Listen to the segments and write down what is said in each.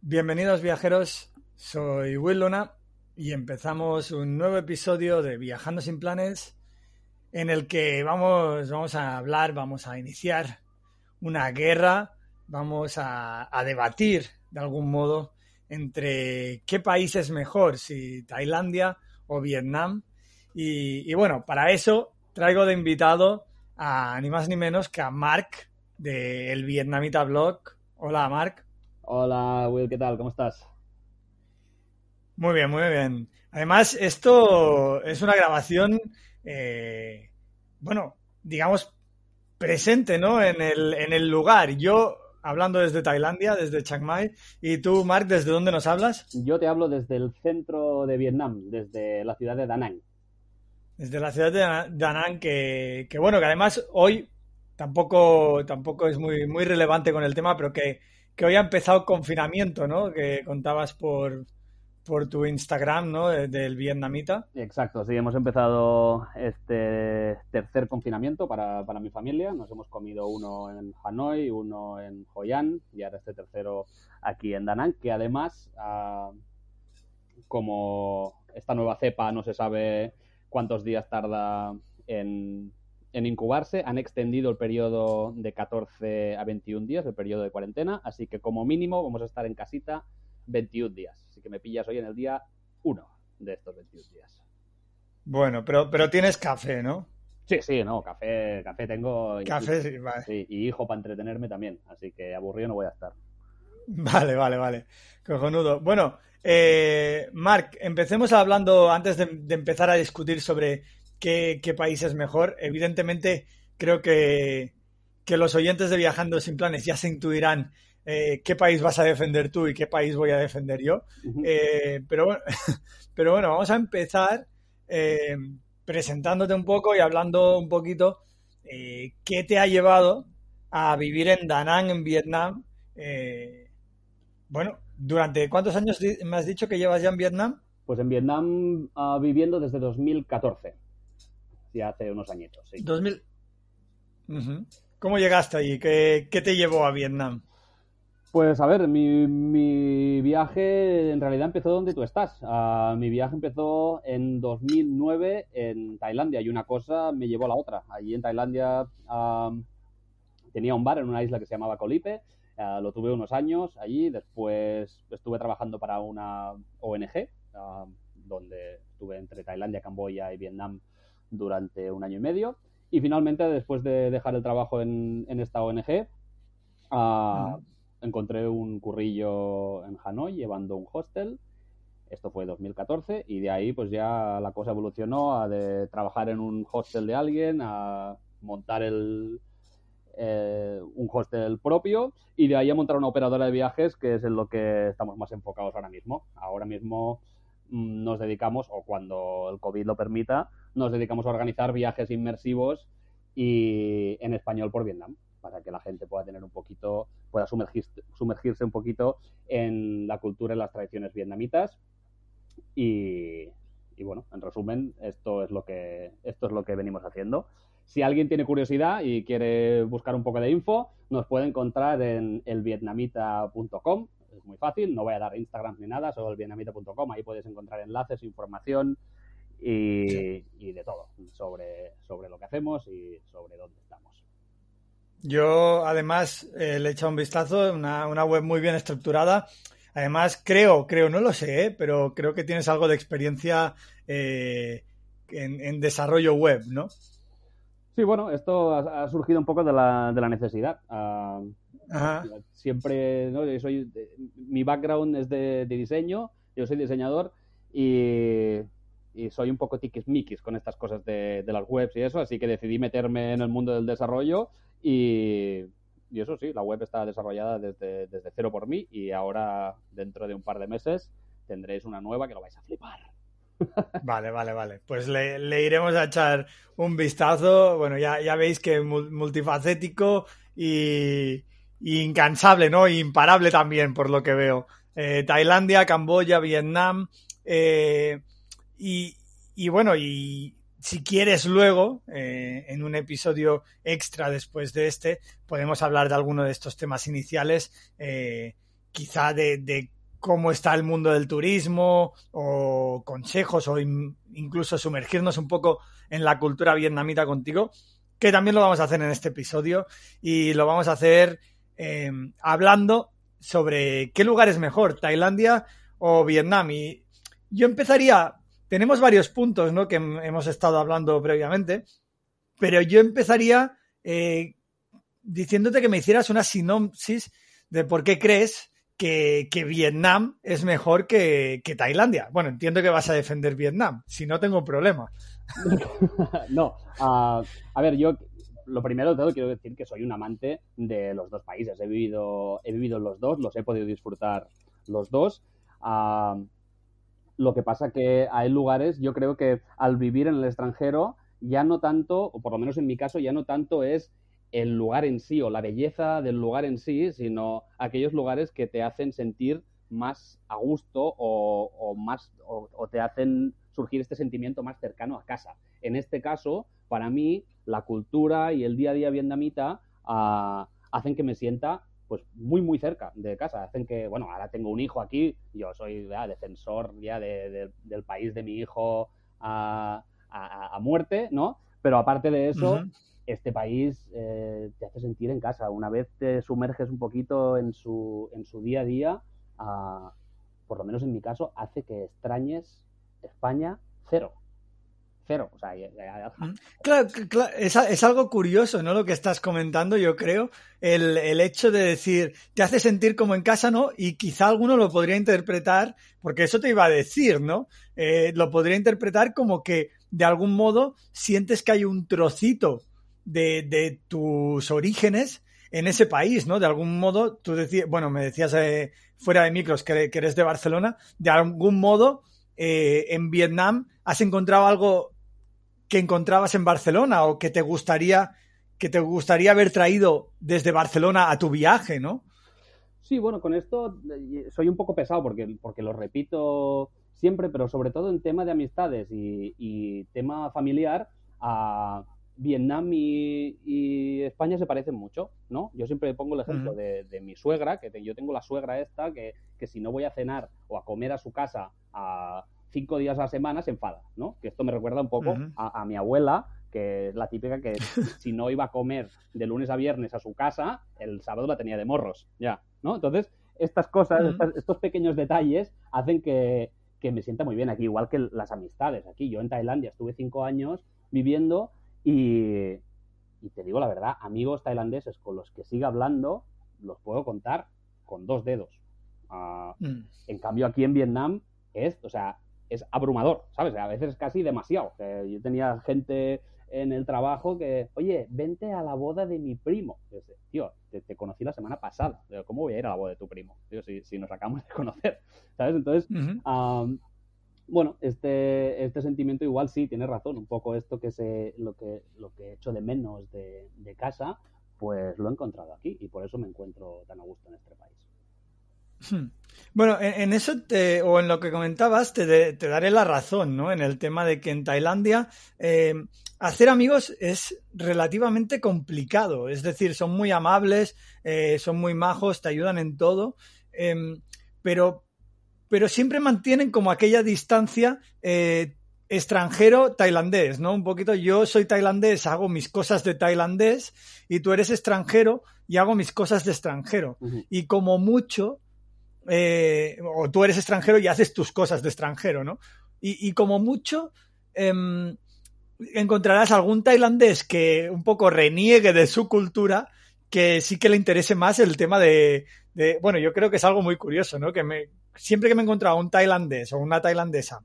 Bienvenidos viajeros, soy Will Luna y empezamos un nuevo episodio de Viajando sin planes en el que vamos, vamos a hablar, vamos a iniciar una guerra, vamos a, a debatir de algún modo entre qué país es mejor, si Tailandia o Vietnam. Y, y bueno, para eso traigo de invitado a ni más ni menos que a Mark de El Vietnamita Blog. Hola Mark. Hola Will, ¿qué tal? ¿Cómo estás? Muy bien, muy bien. Además, esto es una grabación, eh, bueno, digamos, presente, ¿no? En el, en el lugar. Yo hablando desde Tailandia, desde Chiang Mai, y tú, Mark, ¿desde dónde nos hablas? Yo te hablo desde el centro de Vietnam, desde la ciudad de Da Nang. Desde la ciudad de Da- Nang, que, que bueno, que además hoy tampoco, tampoco es muy, muy relevante con el tema, pero que, que hoy ha empezado confinamiento, ¿no? Que contabas por, por tu Instagram, ¿no? De- Del vietnamita. Exacto, sí, hemos empezado este tercer confinamiento para, para mi familia. Nos hemos comido uno en Hanoi, uno en Hoi An y ahora este tercero aquí en Da Nang, que además, ah, como esta nueva cepa no se sabe cuántos días tarda en, en incubarse, han extendido el periodo de 14 a 21 días, el periodo de cuarentena, así que como mínimo vamos a estar en casita 21 días. Así que me pillas hoy en el día 1 de estos 21 días. Bueno, pero, pero tienes café, ¿no? Sí, sí, no, café, café tengo. y- Café, sí, vale. Sí, y hijo para entretenerme también, así que aburrido no voy a estar. Vale, vale, vale. Cojonudo. Bueno, eh, Marc, empecemos hablando, antes de, de empezar a discutir sobre qué, qué país es mejor. Evidentemente, creo que, que los oyentes de Viajando sin Planes ya se intuirán eh, qué país vas a defender tú y qué país voy a defender yo. Eh, pero, bueno, pero bueno, vamos a empezar eh, presentándote un poco y hablando un poquito qué te ha llevado a vivir en Da Nang, en Vietnam. Bueno, ¿durante cuántos años me has dicho que llevas ya en Vietnam? Pues en Vietnam ah, viviendo desde 2014. Ya hace unos añitos, sí. 2000. Ujú. ¿Cómo llegaste allí? ¿Qué, qué te llevó a Vietnam? Pues a ver, mi, mi viaje en realidad empezó donde tú estás. Ah, mi viaje empezó en 2009 en Tailandia y una cosa me llevó a la otra. Allí en Tailandia tenía un bar en una isla que se llamaba Colipe. Ah, lo tuve unos años allí. Después estuve trabajando para una ONG ah, donde estuve entre Tailandia, Camboya y Vietnam durante un año y medio. Y finalmente, después de dejar el trabajo en, esta ONG. Encontré un currillo en Hanoi llevando un hostel. Esto fue 2014 y de ahí pues ya la cosa evolucionó a de trabajar en un hostel de alguien, a montar el, eh, un hostel propio y de ahí a montar una operadora de viajes que es en lo que estamos más enfocados ahora mismo. Ahora mismo mm, nos dedicamos, o cuando el COVID lo permita, nos dedicamos a organizar viajes inmersivos y en español por Vietnam, para que la gente pueda tener un poquito, pueda sumergirse, sumergirse un poquito en la cultura y las tradiciones vietnamitas. Y, y bueno, en resumen, esto es lo que esto es lo que venimos haciendo. Si alguien tiene curiosidad y quiere buscar un poco de info, nos puede encontrar en elvietnamita.com. Es muy fácil, no voy a dar Instagram ni nada, solo elvietnamita.com. Ahí puedes encontrar enlaces, información y, y de todo sobre, sobre lo que hacemos y sobre dónde estamos. Yo, además, eh, le he echado un vistazo, una, una web muy bien estructurada. Además, creo, creo, no lo sé, ¿eh? pero creo que tienes algo de experiencia eh, en, en desarrollo web, ¿no? Sí, bueno, esto ha, ha surgido un poco de la, de la necesidad. Ah, Ajá. siempre, ¿no? Yo soy, mi background es de, de diseño, yo soy diseñador y, y soy un poco tiquismiquis con estas cosas de, de las webs y eso, así que decidí meterme en el mundo del desarrollo y, eso sí, la web está desarrollada desde, desde cero por mí y ahora dentro de un par de meses tendréis una nueva que lo vais a flipar. Vale, vale, vale. Pues le, iremos a echar un vistazo. Bueno, ya, ya veis que mul- multifacético y, incansable, ¿no? Imparable también, por lo que veo. Eh, Tailandia, Camboya, Vietnam. eh, y, y bueno, y si quieres luego, eh, en un episodio extra después de este, podemos hablar de alguno de estos temas iniciales, eh, quizá de, cómo está el mundo del turismo o consejos o in- incluso sumergirnos un poco en la cultura vietnamita contigo, que también lo vamos a hacer en este episodio y lo vamos a hacer eh, hablando sobre qué lugar es mejor, Tailandia o Vietnam. Y yo empezaría, tenemos varios puntos ¿no? que hem- hemos estado hablando previamente, pero yo empezaría eh, diciéndote que me hicieras una sinopsis de por qué crees que, que Vietnam es mejor que, que Tailandia. Bueno, entiendo que vas a defender Vietnam, si no tengo problema. no, ah, a ver, yo lo primero de todo quiero decir que soy un amante de los dos países. He vivido, he vivido los dos, los he podido disfrutar los dos. Ah, lo que pasa que hay lugares, yo creo que al vivir en el extranjero, ya no tanto, o por lo menos en mi caso, ya no tanto es el lugar en sí o la belleza del lugar en sí, sino aquellos lugares que te hacen sentir más a gusto o, más o, te hacen surgir este sentimiento más cercano a casa. En este caso, para mí, la cultura y el día a día vietnamita ah, hacen que me sienta pues muy muy cerca de casa. Hacen que, bueno, ahora tengo un hijo aquí, yo soy ya, defensor ya de- de- del país de mi hijo a, a- a muerte, ¿no? Pero aparte de eso, este país eh, te hace sentir en casa. Una vez te sumerges un poquito en su, en su día a día, ah, por lo menos en mi caso, hace que extrañes España cero. Cero. O sea, ya- ya- Claro, claro, es, a- es algo curioso, ¿no? Lo que estás comentando, yo creo. El, el hecho de decir, te hace sentir como en casa, ¿no? Y quizá alguno lo podría interpretar, porque eso te iba a decir, ¿no? Eh, lo podría interpretar como que de algún modo sientes que hay un trocito de, de tus orígenes en ese país, ¿no? De algún modo, tú decías, bueno, me decías eh, fuera de micros que, que eres de Barcelona, de algún modo eh, en Vietnam has encontrado algo que encontrabas en Barcelona o que te gustaría que te gustaría haber traído desde Barcelona a tu viaje, ¿no? Sí, bueno, con esto soy un poco pesado porque, porque lo repito siempre, pero sobre todo en tema de amistades y, y tema familiar, a Vietnam y, y España se parecen mucho, ¿no? Yo siempre pongo el ejemplo de, de mi suegra, que te- yo tengo la suegra esta, que, que si no voy a cenar o a comer a su casa a cinco días a la semana, se enfada, ¿no? Que esto me recuerda un poco a, a mi abuela, que es la típica que si no iba a comer de lunes a viernes a su casa, el sábado la tenía de morros, ya, ¿no? Entonces, estas cosas, estas- estos pequeños detalles hacen que, que me sienta muy bien aquí, igual que las amistades. Aquí yo en Tailandia estuve cinco años viviendo y, y te digo la verdad, amigos tailandeses con los que siga hablando, los puedo contar con dos dedos. Ah, Mm. en cambio, aquí en Vietnam es, o sea, es abrumador, ¿sabes? A veces es casi demasiado. Eh, yo tenía gente en el trabajo que, oye, vente a la boda de mi primo. Yo Tío, te, te conocí la semana pasada. ¿Cómo voy a ir a la boda de tu primo? Digo, si, si nos acabamos de conocer, ¿sabes? Entonces, bueno, este, este sentimiento igual sí, tienes razón, un poco esto que se, lo que, lo que he hecho de menos de, de casa, pues lo he encontrado aquí y por eso me encuentro tan a gusto en este país. Hmm. Bueno, en, eso te, o en lo que comentabas te, daré la razón, ¿no? En el tema de que en Tailandia eh, hacer amigos es relativamente complicado. Es decir, son muy amables, eh, son muy majos, te ayudan en todo, em, pero, pero siempre mantienen como aquella distancia eh, extranjero-tailandés, ¿no? Un poquito yo soy tailandés, hago mis cosas de tailandés y tú eres extranjero y hago mis cosas de extranjero. Y como mucho, eh, o tú eres extranjero y haces tus cosas de extranjero, ¿no? Y, como mucho, em, encontrarás algún tailandés que un poco reniegue de su cultura, que sí que le interese más el tema de, bueno, yo creo que es algo muy curioso, ¿no? Que siempre que me he encontrado un tailandés o una tailandesa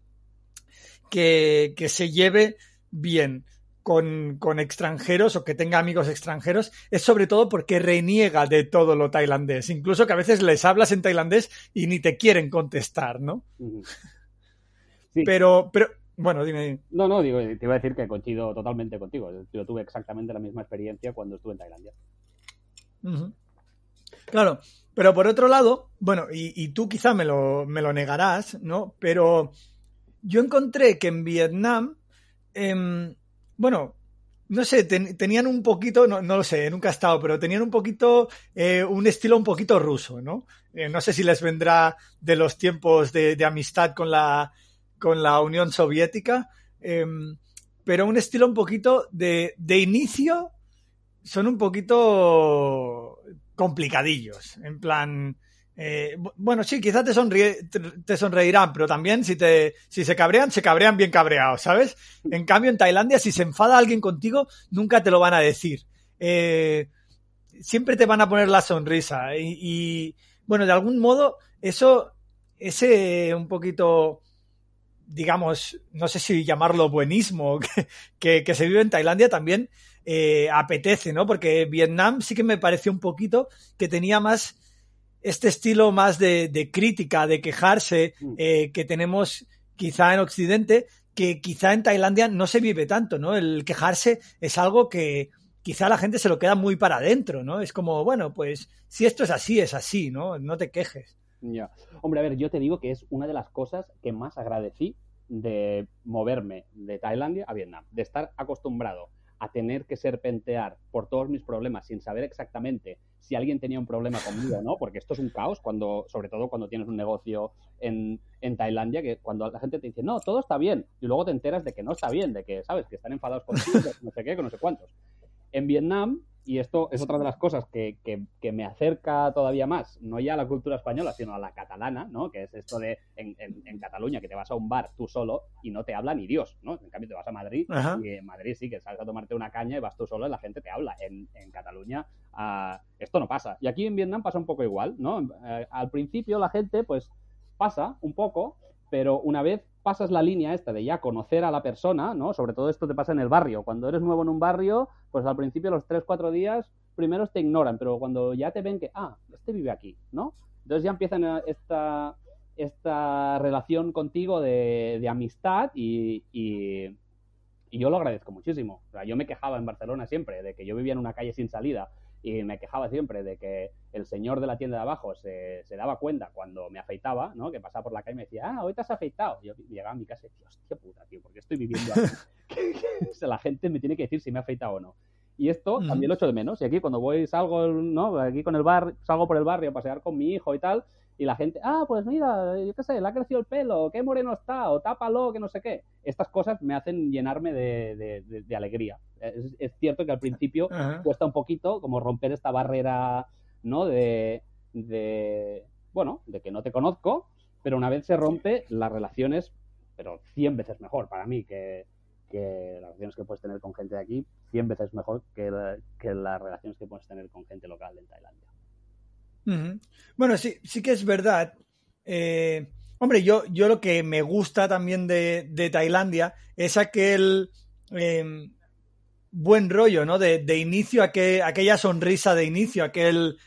que, que se lleve bien con, con, extranjeros o que tenga amigos extranjeros es sobre todo porque reniega de todo lo tailandés. Incluso que a veces les hablas en tailandés y ni te quieren contestar, ¿no? Sí. Pero, pero, bueno, dime. No, no, digo, te iba a decir que coincido totalmente contigo. Yo tuve exactamente la misma experiencia cuando estuve en Tailandia. Uh -huh. Claro, pero por otro lado, bueno, y, y tú quizá me lo, me lo, negarás, ¿no? Pero yo encontré que en Vietnam, eh, bueno, no sé, ten, tenían un poquito, no, lo sé, nunca he estado, pero tenían un poquito, eh, un estilo un poquito ruso, ¿no? Eh, no sé si les vendrá de los tiempos de, de amistad con la, con la Unión Soviética, eh, pero un estilo un poquito de, de inicio, son un poquito complicadillos, en plan, eh, bueno, sí, quizás te, sonríe, te, sonreirán, pero también si, te, si se cabrean, se cabrean bien cabreados, ¿sabes? En cambio, en Tailandia, si se enfada alguien contigo, nunca te lo van a decir. Eh, siempre te van a poner la sonrisa. Y, y, bueno, de algún modo, eso, ese un poquito, digamos, no sé si llamarlo buenismo que, que, se vive en Tailandia también eh, apetece, ¿no? Porque Vietnam sí que me pareció un poquito que tenía más este estilo más de, de crítica, de quejarse, eh, que tenemos quizá en Occidente, que quizá en Tailandia no se vive tanto, ¿no? El quejarse es algo que quizá la gente se lo queda muy para adentro, ¿no? Es como, bueno, pues si esto es así, es así, ¿no? No te quejes. Ya. Hombre, a ver, yo te digo que es una de las cosas que más agradecí de moverme de Tailandia a Vietnam, de estar acostumbrado a tener que serpentear por todos mis problemas sin saber exactamente si alguien tenía un problema conmigo o no, porque esto es un caos, cuando, sobre todo cuando tienes un negocio en, en, Tailandia, que cuando la gente te dice, no, todo está bien, y luego te enteras de que no está bien, de que, ¿sabes?, que están enfadados contigo, no sé qué, que no sé cuántos. En Vietnam, y esto es otra de las cosas que, que, que, me acerca todavía más, no ya a la cultura española, sino a la catalana, ¿no? Que es esto de en, en, en, Cataluña, que te vas a un bar tú solo y no te habla ni Dios, ¿no? En cambio te vas a Madrid Ajá. y en Madrid sí, que sales a tomarte una caña y vas tú solo y la gente te habla. En, en Cataluña uh, esto no pasa. Y aquí en Vietnam pasa un poco igual, ¿no? Uh, al principio la gente pues pasa un poco, pero una vez pasas la línea esta de ya conocer a la persona, ¿no? Sobre todo esto te pasa en el barrio. Cuando eres nuevo en un barrio, pues al principio los 3, 4 días primeros te ignoran, pero cuando ya te ven que, ah, este vive aquí, ¿no? Entonces ya empiezan esta, esta relación contigo de, de amistad y, yo lo agradezco muchísimo. Yo me quejaba en Barcelona siempre de que yo vivía en una calle sin salida y me quejaba siempre de que el señor de la tienda de abajo se, se, daba cuenta cuando me afeitaba, ¿no? Que pasaba por la calle y me decía, ah, hoy te has afeitado. Y yo llegaba a mi casa y decía, hostia puta, tío, ¿por qué estoy viviendo aquí? o sea, la gente me tiene que decir si me ha afeitado o no. Y esto también lo echo de menos. Y aquí cuando voy, salgo, ¿no? Aquí con el bar, salgo por el barrio a pasear con mi hijo y tal, y la gente, ah, pues mira, yo qué sé, le ha crecido el pelo, qué moreno está, o tápalo, que no sé qué. Estas cosas me hacen llenarme de, de, de, de alegría. Es, es, cierto que al principio Ajá. cuesta un poquito como romper esta barrera, ¿no? De, de, bueno, de que no te conozco, pero una vez se rompe, las relaciones, pero 100 veces mejor para mí que, que las relaciones que puedes tener con gente de aquí, 100 veces mejor que, que las relaciones que puedes tener con gente local en Tailandia. Bueno, sí, sí que es verdad. Eh, hombre, yo, yo lo que me gusta también de, de Tailandia es aquel eh, buen rollo, ¿no? De, de inicio, aquel, aquella sonrisa de inicio, aquel...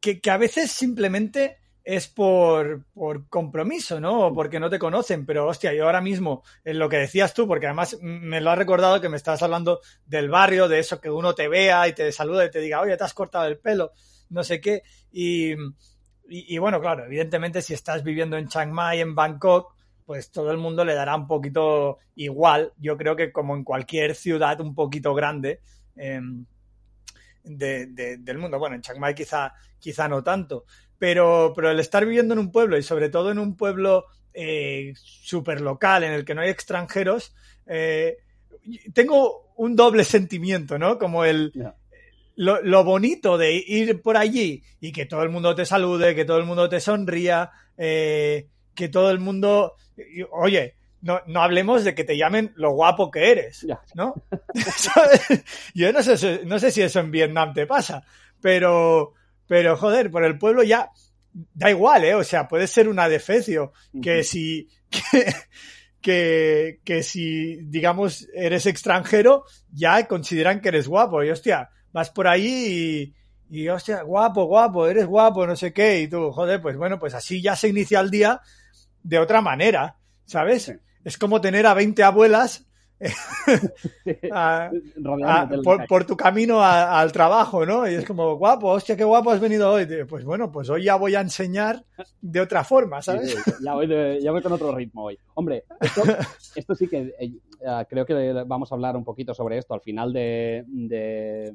Que, que, a veces simplemente es por, por, compromiso, ¿no? O porque no te conocen, pero hostia, yo ahora mismo, en lo que decías tú, porque además me lo has recordado que me estabas hablando del barrio, de eso que uno te vea y te saluda y te diga, oye, te has cortado el pelo, no sé qué. Y, y, bueno, claro, evidentemente si estás viviendo en Chiang Mai, en Bangkok, pues todo el mundo le dará un poquito igual, yo creo que como en cualquier ciudad un poquito grande. Eh, de, de, del mundo. Bueno, en Chiang Mai quizá, quizá no tanto, pero, pero el estar viviendo en un pueblo y sobre todo en un pueblo eh, súper local en el que no hay extranjeros, eh, tengo un doble sentimiento, ¿no? Como el... Lo, lo, bonito de ir por allí y que todo el mundo te salude, que todo el mundo te sonría, eh, que todo el mundo, oye, no, no hablemos de que te llamen lo guapo que eres. ¿no? Yo no sé, no sé si eso en Vietnam te pasa, pero, pero joder, por el pueblo ya da igual, ¿eh? O sea, puede ser una defecio que si, que, que, que si, digamos, eres extranjero, ya consideran que eres guapo. Y hostia, vas por ahí y, y hostia, guapo, guapo, eres guapo, no sé qué. Y tú, joder, pues bueno, pues así ya se inicia el día de otra manera, ¿sabes? Sí. Es como tener a 20 abuelas a- a- por, por tu camino a- al trabajo, ¿no? Y es como, guapo, hostia, qué guapo has venido hoy. Pues bueno, pues hoy ya voy a enseñar de otra forma, ¿sabes? sí, ya, voy de- ya voy con otro ritmo hoy. Hombre, esto, esto sí que eh, eh, creo que vamos a hablar un poquito sobre esto al final de, de-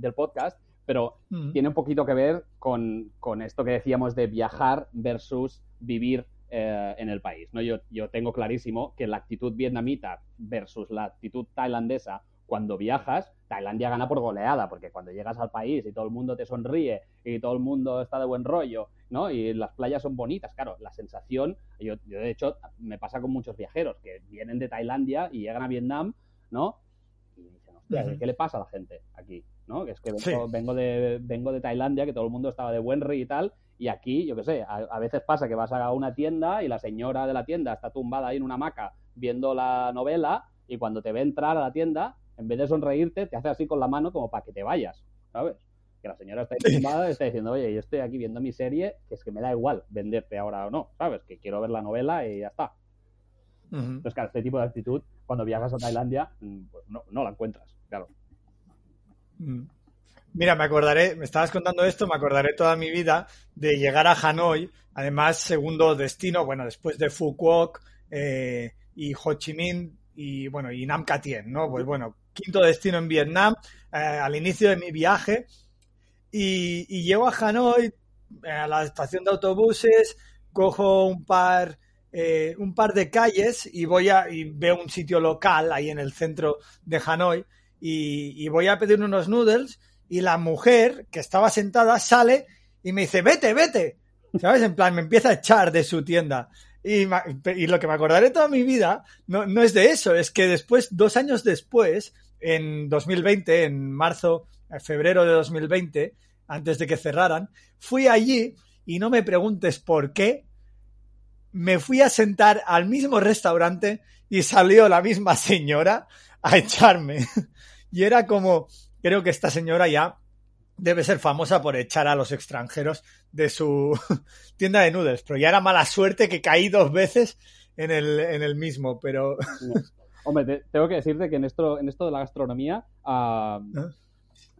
del podcast, pero Mm. tiene un poquito que ver con, con esto que decíamos de viajar versus vivir eh, en el país. ¿no? Yo, yo tengo clarísimo que la actitud vietnamita versus la actitud tailandesa, cuando viajas, Tailandia gana por goleada, porque cuando llegas al país y todo el mundo te sonríe y todo el mundo está de buen rollo, ¿no? Y las playas son bonitas, claro, la sensación, yo, yo de hecho me pasa con muchos viajeros que vienen de Tailandia y llegan a Vietnam, ¿no? Y dicen, hostia. ¿qué le pasa a la gente aquí? ¿No? Que es que vengo, Sí. vengo, de, vengo de Tailandia, que todo el mundo estaba de buen rey y tal, y aquí, yo qué sé, a, a veces pasa que vas a una tienda y la señora de la tienda está tumbada ahí en una hamaca viendo la novela y cuando te ve entrar a la tienda, en vez de sonreírte, te hace así con la mano como para que te vayas, ¿sabes? Que la señora está ahí tumbada y está diciendo, oye, yo estoy aquí viendo mi serie, que es que me da igual venderte ahora o no, ¿sabes? Que quiero ver la novela y ya está. Entonces, claro, este tipo de actitud, cuando viajas a Tailandia, mm, pues no, no la encuentras, claro. Mm. Mira, me acordaré, me estabas contando esto, me acordaré toda mi vida de llegar a Hanoi, además segundo destino, bueno, después de Phu Quoc eh, y Ho Chi Minh y bueno, y Nam Catien, ¿no? Pues bueno, quinto destino en Vietnam, eh, al inicio de mi viaje y, y llego a Hanoi, eh, a la estación de autobuses, cojo un par eh, un par de calles y voy a y veo un sitio local ahí en el centro de Hanoi y, voy a pedir unos noodles y la mujer que estaba sentada sale y me dice, vete, vete. ¿Sabes? En plan, me empieza a echar de su tienda. Y, y lo que me acordaré toda mi vida no, no es de eso, es que después, dos años después, en 2020, en marzo, eh, febrero de 2020, antes de que cerraran, fui allí y no me preguntes por qué, me fui a sentar al mismo restaurante y salió la misma señora a echarme. Y era como, creo que esta señora ya debe ser famosa por echar a los extranjeros de su tienda de noodles, pero ya era mala suerte que caí dos veces en el, en el mismo, pero Hombre, te- tengo que decirte que en esto, en esto de la gastronomía ah, ¿Ah?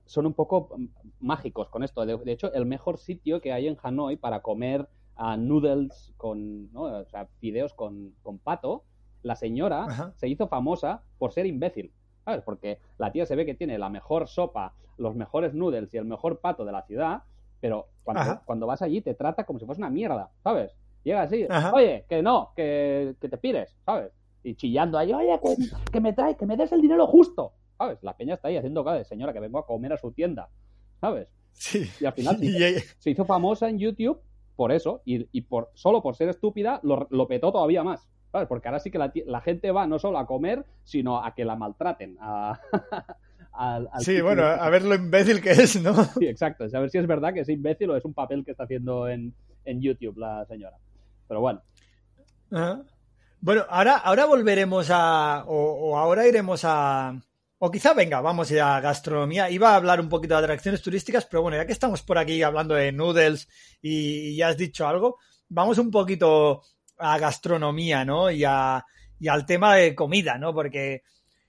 son un poco mm, mágicos con esto. De, de hecho, el mejor sitio que hay en Hanoi para comer ah, noodles con, ¿no? o sea, fideos con, con pato, la señora Ajá. se hizo famosa por ser imbécil. ¿Sabes? Porque la tía se ve que tiene la mejor sopa, los mejores noodles y el mejor pato de la ciudad, pero cuando, cuando vas allí te trata como si fuese una mierda, ¿sabes? Llega así, Ajá. oye, que no, que, que te pires, ¿sabes? Y chillando ahí, oye, que, que me trae, que me des el dinero justo, ¿sabes? La peña está ahí haciendo cara de señora que vengo a comer a su tienda, ¿sabes? sí. Y al final se hizo, se hizo famosa en YouTube por eso, y, y por solo por ser estúpida lo, lo petó todavía más, ¿sabes? Porque ahora sí que la, la gente va no solo a comer, sino a que la maltraten. A, al- al sí, bueno, de- a ver lo imbécil que es, ¿no? Sí, exacto. A ver si es verdad que es imbécil o es un papel que está haciendo en, en YouTube la señora. Pero bueno, Ajá. Bueno, ahora, ahora volveremos a. O, o ahora iremos a. O quizá venga, vamos a gastronomía. Iba a hablar un poquito de atracciones turísticas, pero bueno, ya que estamos por aquí hablando de noodles y, y ya has dicho algo, vamos un poquito a gastronomía, ¿no? Y, a, y al tema de comida, ¿no? Porque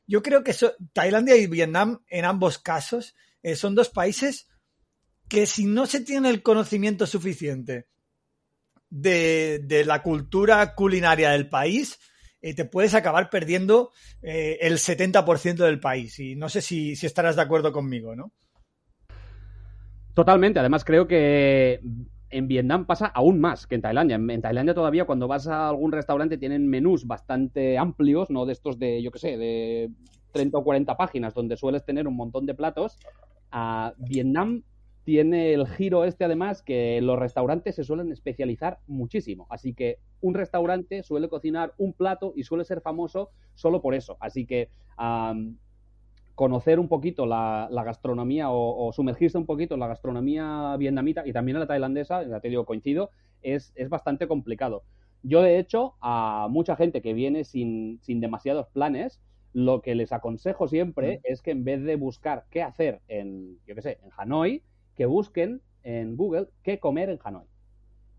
yo creo que Tailandia y Vietnam, en ambos casos, eh, son dos países que si no se tiene el conocimiento suficiente de, de la cultura culinaria del país, eh, te puedes acabar perdiendo eh, el 70% del país. Y no sé si, si estarás de acuerdo conmigo, ¿no? Totalmente. Además, creo que en Vietnam pasa aún más que en Tailandia. En, en Tailandia todavía cuando vas a algún restaurante tienen menús bastante amplios, no de estos de, yo qué sé, de 30 o 40 páginas, donde sueles tener un montón de platos. A Vietnam tiene el giro este además que los restaurantes se suelen especializar muchísimo. Así que un restaurante suele cocinar un plato y suele ser famoso solo por eso. Así que conocer un poquito la, gastronomía o, sumergirse un poquito en la gastronomía vietnamita y también en la tailandesa, ya te digo, coincido, es, es bastante complicado. Yo, de hecho, a mucha gente que viene sin, sin demasiados planes, lo que les aconsejo siempre es que en vez de buscar qué hacer en, yo qué sé, en Hanoi, que busquen en Google qué comer en Hanoi.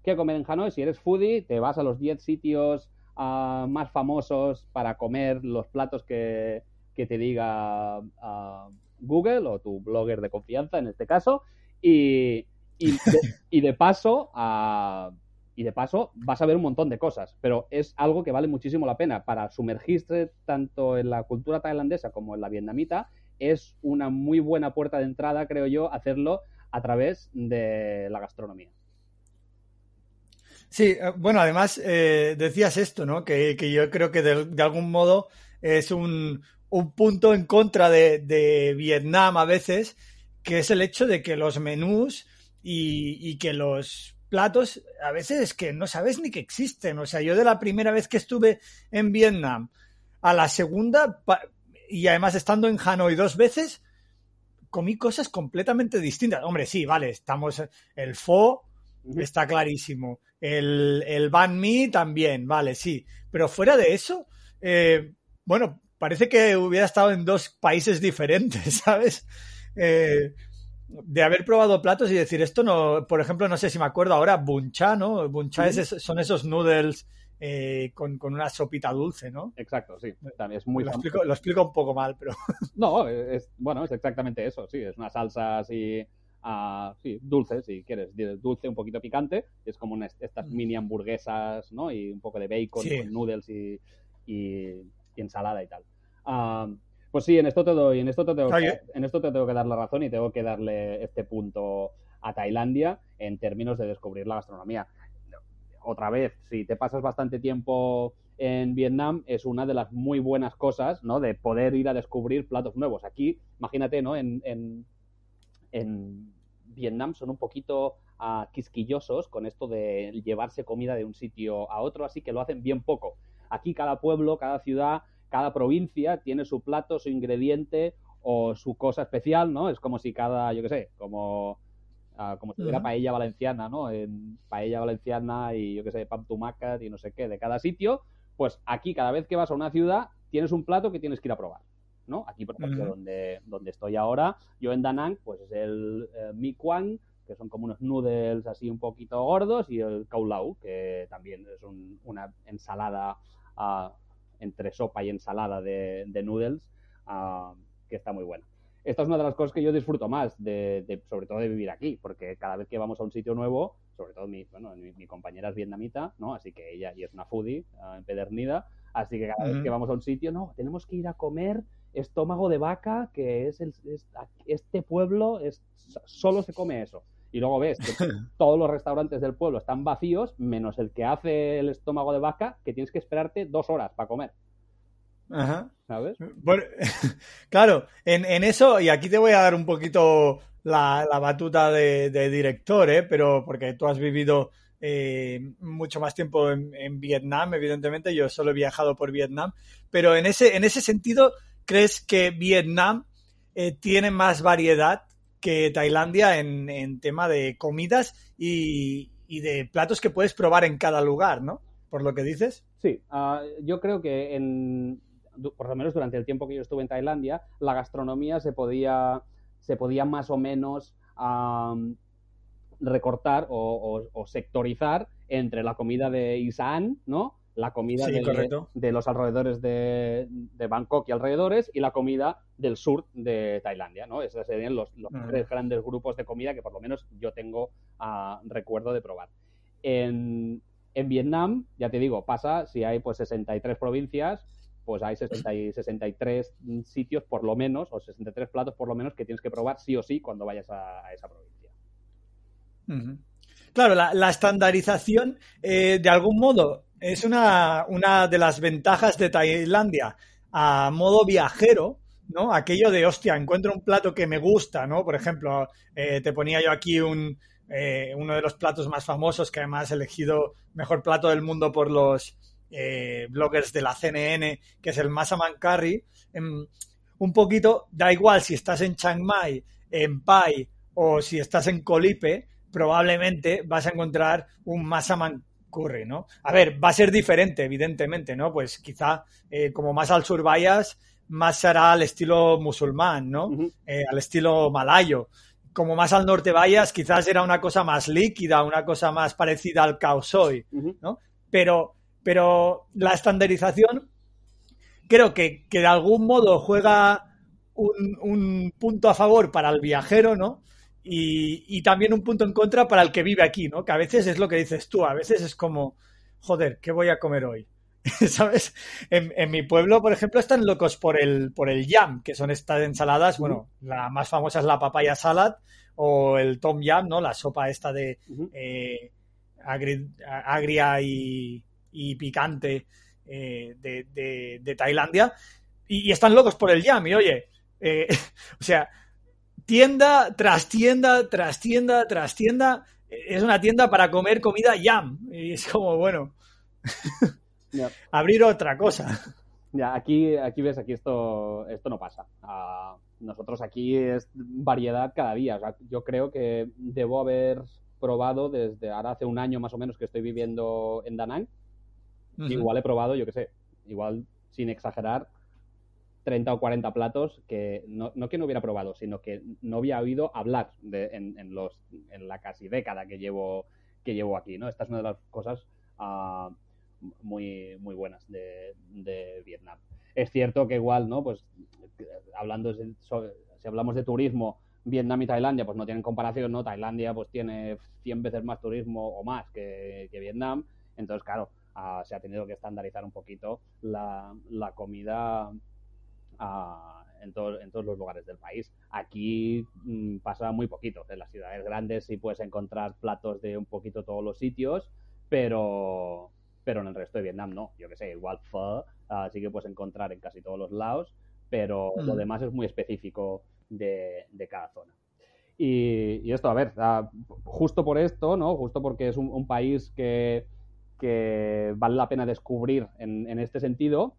¿Qué comer en Hanoi? Si eres foodie, te vas a los 10 sitios ah, más famosos para comer los platos que, te diga Google o tu blogger de confianza en este caso. Y, y, de, paso, ah, y de paso vas a ver un montón de cosas, pero es algo que vale muchísimo la pena para sumergirse tanto en la cultura tailandesa como en la vietnamita. Es una muy buena puerta de entrada, creo yo, hacerlo a través de la gastronomía. Sí, eh, bueno, además eh, decías esto, ¿no? Que, yo creo que de, algún modo es un, punto en contra de, Vietnam a veces, que es el hecho de que los menús y, que los platos a veces es que no sabes ni que existen. O sea, yo de la primera vez que estuve en Vietnam a la segunda, y además estando en Hanoi dos veces, comí cosas completamente distintas. Hombre, sí, vale, estamos. El pho está clarísimo. El, el banh mi también, vale, sí. Pero fuera de eso, eh, bueno, parece que hubiera estado en dos países diferentes, ¿sabes? Eh, de haber probado platos y decir esto no, por ejemplo, no sé si me acuerdo ahora, buncha, ¿no? Buncha son esos noodles eh, con, una sopita dulce, ¿no? Exacto, sí. También es muy lo, explico, un poco mal, pero... No, es, bueno, es exactamente eso, sí. Es una salsa así, uh, sí, dulce, si quieres. Dulce, un poquito picante. Es como estas mm. mini hamburguesas, ¿no? Y un poco de bacon, con noodles y, y, ensalada y tal. Ah, pues sí, en esto te doy, en esto te tengo, que, en esto te tengo que dar la razón y tengo que darle este punto a Tailandia en términos de descubrir la gastronomía otra vez, si te pasas bastante tiempo en Vietnam, es una de las muy buenas cosas, ¿no? De poder ir a descubrir platos nuevos. Aquí, imagínate, ¿no? En, en, Vietnam son un poquito ah, quisquillosos con esto de llevarse comida de un sitio a otro, así que lo hacen bien poco. Aquí cada pueblo, cada ciudad, cada provincia tiene su plato, su ingrediente o su cosa especial, ¿no? Es como si cada, yo qué sé, como como si fuera paella valenciana, ¿no? En paella valenciana y yo qué sé, pam tumacat y no sé qué de cada sitio, pues aquí cada vez que vas a una ciudad tienes un plato que tienes que ir a probar. ¿no? Aquí, por ejemplo, donde, donde estoy ahora, yo en Danang, pues es el eh, mi que son como unos noodles así un poquito gordos, y el kaulau, que también es una ensalada ah, entre sopa y ensalada de, noodles, ah, que está muy buena esta es una de las cosas que yo disfruto más, de, sobre todo de vivir aquí, porque cada vez que vamos a un sitio nuevo, sobre todo mi, bueno, mi, compañera es vietnamita, ¿no? Así que ella y es una foodie uh, empedernida, así que cada vez que vamos a un sitio, no, tenemos que ir a comer estómago de vaca, que es, el, este pueblo, es, solo se come eso. Y luego ves que todos los restaurantes del pueblo están vacíos, menos el que hace el estómago de vaca, que tienes que esperarte dos horas para comer. Ajá. ¿Sabes? Bueno, claro, en, en, eso, y aquí te voy a dar un poquito la, batuta de, director, ¿eh? pero porque tú has vivido eh, mucho más tiempo en, Vietnam, evidentemente, yo solo he viajado por Vietnam, pero en ese, en ese sentido, ¿crees que Vietnam eh, tiene más variedad que Tailandia en, en tema de comidas y, y, de platos que puedes probar en cada lugar, ¿no? Por lo que dices. Sí, uh, yo creo que en, por lo menos durante el tiempo que yo estuve en Tailandia, la gastronomía se podía, se podía más o menos recortar o, sectorizar entre la comida de Isan, ¿no? La comida de, los alrededores de, Bangkok y alrededores y la comida del sur de Tailandia, ¿no? Esos serían los, tres grandes grupos de comida que por lo menos yo tengo uh, recuerdo de probar. En, en Vietnam, ya te digo, pasa si hay pues 63 provincias, pues hay 63 sitios por lo menos, o 63 platos por lo menos que tienes que probar sí o sí cuando vayas a, esa provincia. Claro, la, estandarización, eh, de algún modo, es una, una, de las ventajas de Tailandia a modo viajero, ¿no? Aquello de, hostia, encuentro un plato que me gusta, ¿no? Por ejemplo, eh, te ponía yo aquí un, eh, uno de los platos más famosos, que además he elegido mejor plato del mundo por los eh, bloggers de la CNN, que es el Masaman Curry. Em, un poquito, da igual si estás en Chiang Mai, en Pai o si estás en Colipe, probablemente vas a encontrar un Masaman Curry, ¿no? A ver, va a ser diferente, evidentemente, ¿no? Pues quizá eh, como más al sur vayas, más será al estilo musulmán, ¿no? Eh, al estilo malayo. Como más al norte vayas, quizás será una cosa más líquida, una cosa más parecida al kaosoi, ¿no? Pero, pero la estandarización creo que, que de algún modo juega un, un, punto a favor para el viajero, ¿no? Y, y, también un punto en contra para el que vive aquí, ¿no? Que a veces es lo que dices tú, a veces es como, joder, ¿qué voy a comer hoy? ¿Sabes? En, en, mi pueblo, por ejemplo, están locos por el, por el yam, que son estas ensaladas, bueno, la más famosa es la papaya salad o el tom yam, ¿no? La sopa esta de eh, agri, agria y, y picante eh, de, de, de, Tailandia. Y, y, están locos por el yam, y oye, eh, o sea, tienda tras tienda, tras tienda, tras tienda, es una tienda para comer comida yam. Y es como, bueno, yeah. abrir otra cosa. Ya, aquí, aquí ves, aquí esto, esto no pasa. Uh, nosotros aquí es variedad cada día. O sea, yo creo que debo haber probado desde ahora hace un año más o menos que estoy viviendo en Da Nang. Uh -huh. Igual he probado, yo qué sé, igual sin exagerar, 30 o 40 platos que no, no, que no hubiera probado, sino que no había oído hablar en, los, en la casi década que llevo, que llevo aquí. ¿no? Esta es una de las cosas uh, muy, muy buenas de, Vietnam. Es cierto que igual, ¿no? Pues hablando si hablamos de turismo, Vietnam y Tailandia pues no tienen comparación, ¿no? Tailandia pues tiene 100 veces más turismo o más que, Vietnam. Entonces, claro, uh, se ha tenido que estandarizar un poquito la comida Uh, en, en, todos los lugares del país. Aquí mmm, pasa muy poquito. En las ciudades grandes sí puedes encontrar platos de un poquito todos los sitios, pero, pero en el resto de Vietnam no. Yo que sé, igual pho uh, sí que puedes encontrar en casi todos los lados, pero mm. lo demás es muy específico de, de cada zona. Y, y, esto, a ver, uh, justo por esto, ¿no? Justo porque es un, un país que, que, vale la pena descubrir en, en este sentido,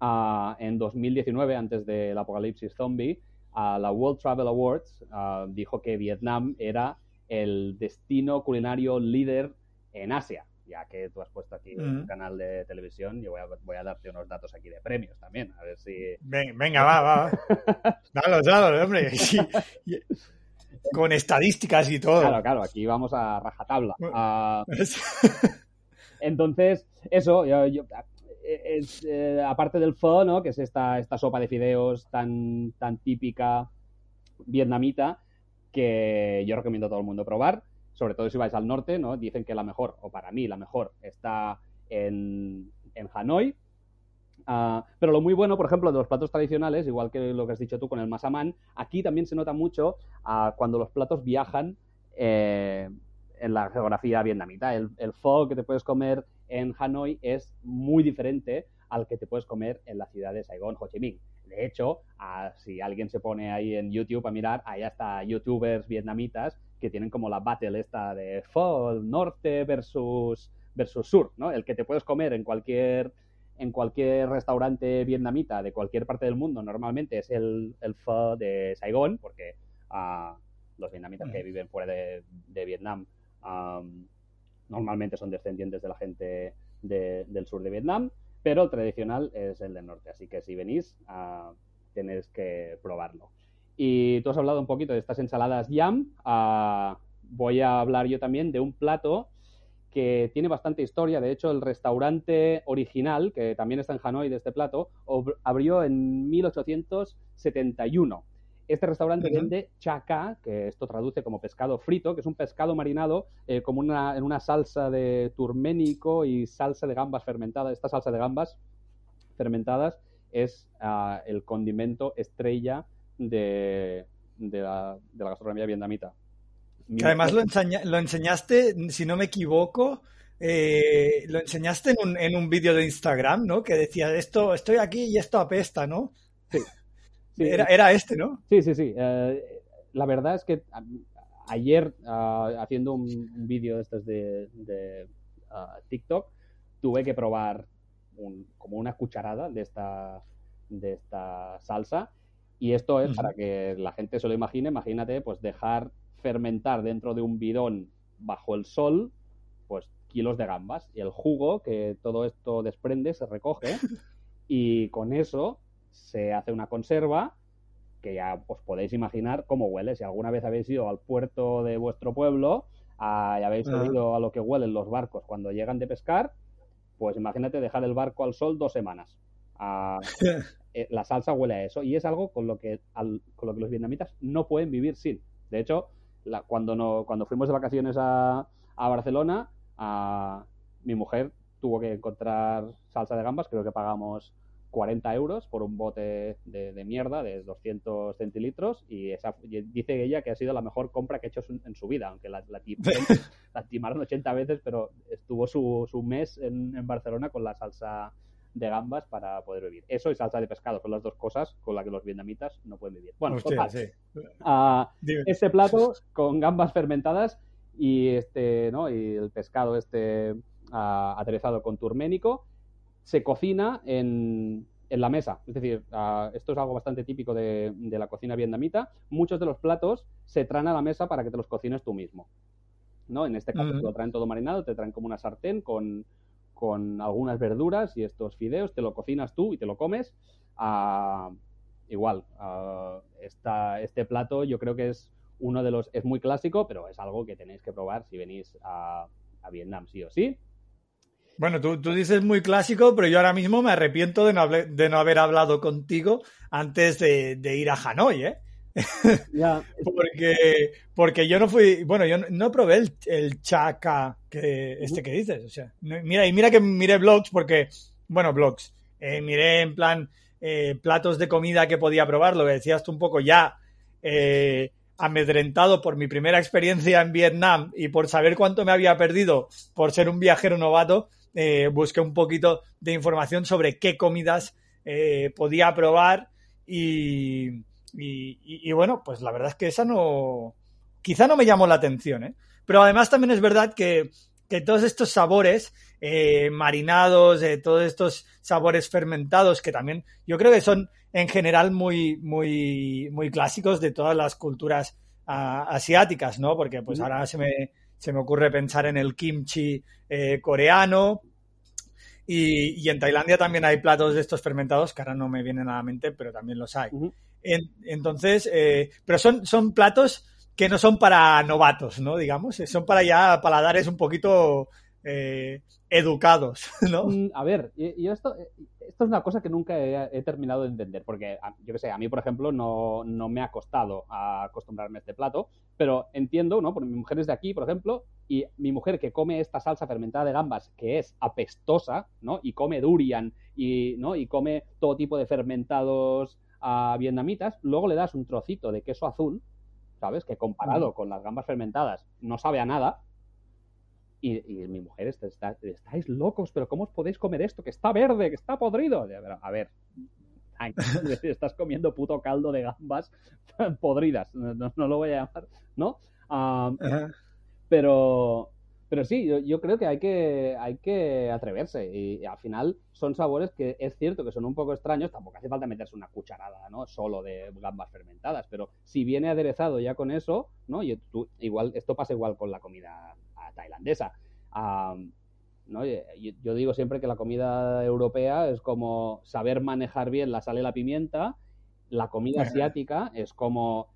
Uh, en 2019, antes del apocalipsis zombie, uh, la World Travel Awards uh, dijo que Vietnam era el destino culinario líder en Asia. Ya que tú has puesto aquí mm. un canal de televisión, yo voy a, voy a, darte unos datos aquí de premios también, a ver si... Venga, venga va, va. dalos, dalos, hombre. Con estadísticas y todo. Claro, claro, aquí vamos a rajatabla. entonces, eso, yo, yo, es, eh, aparte del pho, ¿no? que es esta, esta sopa de fideos tan, tan típica vietnamita, que yo recomiendo a todo el mundo probar, sobre todo si vais al norte, ¿no? Dicen que la mejor, o para mí la mejor, está en, en Hanoi. Uh, pero lo muy bueno, por ejemplo, de los platos tradicionales, igual que lo que has dicho tú con el masaman, aquí también se nota mucho uh, cuando los platos viajan eh, en la geografía vietnamita. El, el pho que te puedes comer en Hanoi es muy diferente al que te puedes comer en la ciudad de Saigón, Ho Chi Minh. De hecho, a, si alguien se pone ahí en YouTube a mirar, allá está youtubers vietnamitas que tienen como la battle esta de pho norte versus, versus sur, ¿no? El que te puedes comer en cualquier, en cualquier restaurante vietnamita de cualquier parte del mundo normalmente es el, el pho de Saigón, porque uh, los vietnamitas que viven fuera de, de Vietnam um, normalmente son descendientes de la gente de, del sur de Vietnam, pero el tradicional es el del norte, así que si venís uh, tenéis que probarlo. Y tú has hablado un poquito de estas ensaladas yam, uh, voy a hablar yo también de un plato que tiene bastante historia, de hecho el restaurante original, que también está en Hanoi de este plato, abrió en 1871 este restaurante uh -huh. vende chaca, que esto traduce como pescado frito, que es un pescado marinado eh, como una, en una salsa de turménico y salsa de gambas fermentada. Esta salsa de gambas fermentadas es uh, el condimento estrella de, de, la, de la, gastronomía vietnamita. Que además lo, enseña, lo, enseñaste, si no me equivoco, eh, lo enseñaste en un, en un vídeo de Instagram, ¿no? Que decía, esto, estoy aquí y esto apesta, ¿no? Sí. Sí. Era, era este, ¿no? Sí, sí, sí. Eh, la verdad es que ayer, ah, haciendo un, un vídeo de estos de, de, ah, TikTok, tuve que probar un- como una cucharada de esta, de esta salsa. Y esto es para que la gente se lo imagine. Imagínate, pues dejar fermentar dentro de un bidón bajo el sol, pues kilos de gambas. Y el jugo que todo esto desprende se recoge. y con eso se hace una conserva que ya os podéis imaginar cómo huele. Si alguna vez habéis ido al puerto de vuestro pueblo ah, y habéis oído a lo que huelen los barcos cuando llegan de pescar, pues imagínate dejar el barco al sol dos semanas. Ah, eh, la salsa huele a eso y es algo con lo que, al- con lo que los vietnamitas no pueden vivir sin. De hecho, la- cuando, no, cuando fuimos de vacaciones a, a Barcelona, a- mi mujer tuvo que encontrar salsa de gambas, creo que pagamos 40 euros por un bote de, de mierda de 200 centilitros y, esa, y dice ella que ha sido la mejor compra que ha hecho en, su vida, aunque la, la, timaron, la timaron 80 veces, pero estuvo su, su mes en, en Barcelona con la salsa de gambas para poder vivir. Eso y salsa de pescado son las dos cosas con las que los vietnamitas no pueden vivir. Bueno, Hostia, sí. Dime. ese plato con gambas fermentadas y este, ¿no? Y el pescado este ah, aderezado con turménico se cocina en, en la mesa. Es decir, esto es algo bastante típico de, de la cocina vietnamita. Muchos de los platos se traen a la mesa para que te los cocines tú mismo. ¿no? En este caso te lo traen todo marinado, te traen como una sartén con, con algunas verduras y estos fideos, te lo cocinas tú y te lo comes. Ah, igual, ah, esta- este plato yo creo que es uno de los, es muy clásico, pero es algo que tenéis que probar si venís a, a Vietnam, sí o sí. Bueno, tú, tú dices muy clásico, pero yo ahora mismo me arrepiento de no, hable- de no haber hablado contigo antes de, de ir a Hanoi, ¿eh? Porque, porque yo no fui, bueno, yo no, no probé el, el chaca que, este que dices, o sea, mira, y mira que miré blogs porque, bueno, blogs, eh, miré en plan eh, platos de comida que podía probar, lo que decías tú un poco ya, eh, amedrentado por mi primera experiencia en Vietnam y por saber cuánto me había perdido por ser un viajero novato, eh, busqué un poquito de información sobre qué comidas eh, podía probar y, y, y- y bueno, pues la verdad es que esa no, quizá no me llamó la atención, ¿eh? Pero además también es verdad que, que todos estos sabores eh, marinados, todos estos sabores fermentados, que también yo creo que son en general muy, muy, muy clásicos de todas las culturas ah, asiáticas, ¿no? Porque pues ahora se me, se me ocurre pensar en el kimchi eh, coreano. Y, y en Tailandia también hay platos de estos fermentados que ahora no me vienen a la mente, pero también los hay. En- entonces, eh, pero son, son platos que no son para novatos, ¿no? Digamos, eh, son para ya paladares un poquito eh, educados, ¿no? Mm, A ver, y, y esto, esto es una cosa que nunca he, he terminado de entender, porque a- yo que sé, a mí, por ejemplo, no, no me ha costado a acostumbrarme a este plato, pero entiendo, ¿no? Porque mi mujer es de aquí, por ejemplo, y mi mujer que come esta salsa fermentada de gambas, que es apestosa, ¿no? Y come durian y, ¿no? y come todo tipo de fermentados ah, vietnamitas, luego le das un trocito de queso azul, ¿sabes? Que comparado con las gambas fermentadas no sabe a nada, y, y mi mujer, está, está- estáis locos, pero ¿cómo os podéis comer esto? Que está verde, que está podrido. A ver, ay, estás comiendo puto caldo de gambas podridas, no, no- lo voy a llamar, ¿no? Ajá. pero, pero sí, yo, yo creo que hay, que hay que atreverse. Y, y al final son sabores que es cierto que son un poco extraños. Tampoco hace falta meterse una cucharada, ¿no? Solo de gambas fermentadas. Pero si viene aderezado ya con eso, ¿no? Y tú- igual, esto pasa igual con la comida tailandesa. ¿no? Yo digo siempre que la comida europea es como saber manejar bien la sal y la pimienta. La comida asiática es como